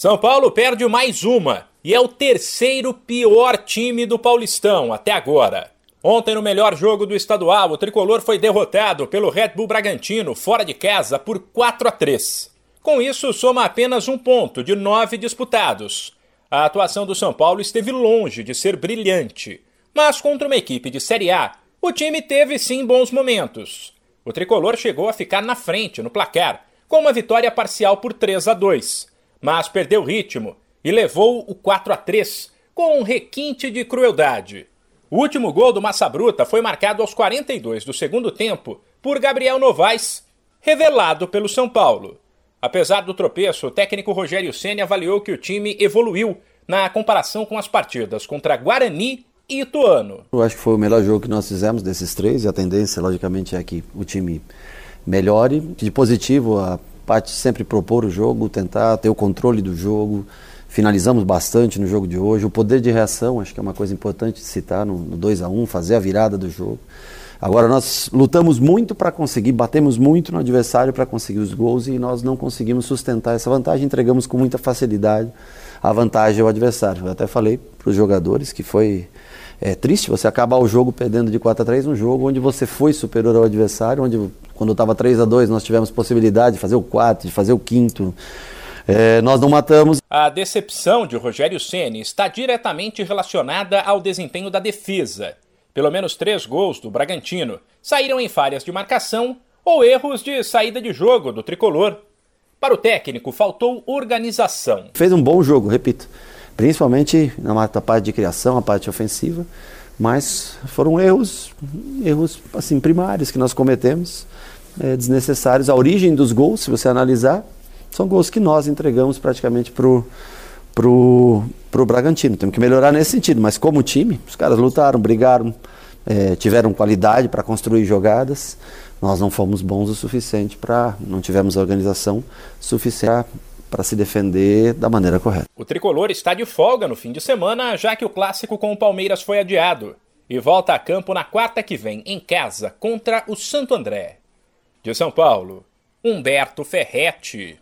São Paulo perde mais uma e é o terceiro pior time do Paulistão até agora. Ontem, no melhor jogo do estadual, o tricolor foi derrotado pelo Red Bull Bragantino fora de casa por 4 a 3. Com isso, soma apenas um ponto de nove disputados. A atuação do São Paulo esteve longe de ser brilhante, mas contra uma equipe de Série A, o time teve sim bons momentos. O tricolor chegou a ficar na frente no placar, com uma vitória parcial por 3 a 2 mas perdeu ritmo e levou o 4 a 3 com um requinte de crueldade. O último gol do Massa Bruta foi marcado aos 42 do segundo tempo por Gabriel Novaes, revelado pelo São Paulo. Apesar do tropeço, o técnico Rogério Ceni avaliou que o time evoluiu na comparação com as partidas contra Guarani e Ituano. Eu acho que foi o melhor jogo que nós fizemos desses três e a tendência, logicamente, é que o time melhore. De positivo, a parte sempre propor o jogo, tentar ter o controle do jogo. Finalizamos bastante no jogo de hoje. O poder de reação, acho que é uma coisa importante de citar no, no 2 a 1 fazer a virada do jogo. Agora, nós lutamos muito para conseguir, batemos muito no adversário para conseguir os gols e nós não conseguimos sustentar essa vantagem, entregamos com muita facilidade a vantagem ao adversário. Eu até falei para os jogadores que foi é triste você acabar o jogo perdendo de 4 a 3 um jogo onde você foi superior ao adversário, onde quando estava 3 a 2 nós tivemos possibilidade de fazer o quarto, de fazer o quinto. É, nós não matamos. A decepção de Rogério Ceni está diretamente relacionada ao desempenho da defesa. Pelo menos três gols do Bragantino saíram em falhas de marcação ou erros de saída de jogo do tricolor. Para o técnico, faltou organização. Fez um bom jogo, repito principalmente na parte de criação, a parte ofensiva, mas foram erros, erros assim primários que nós cometemos, é, desnecessários. A origem dos gols, se você analisar, são gols que nós entregamos praticamente pro pro pro Bragantino. Temos que melhorar nesse sentido, mas como time, os caras lutaram, brigaram, é, tiveram qualidade para construir jogadas. Nós não fomos bons o suficiente para, não tivemos organização suficiente para se defender da maneira correta. O tricolor está de folga no fim de semana, já que o clássico com o Palmeiras foi adiado. E volta a campo na quarta que vem, em casa, contra o Santo André. De São Paulo, Humberto Ferretti.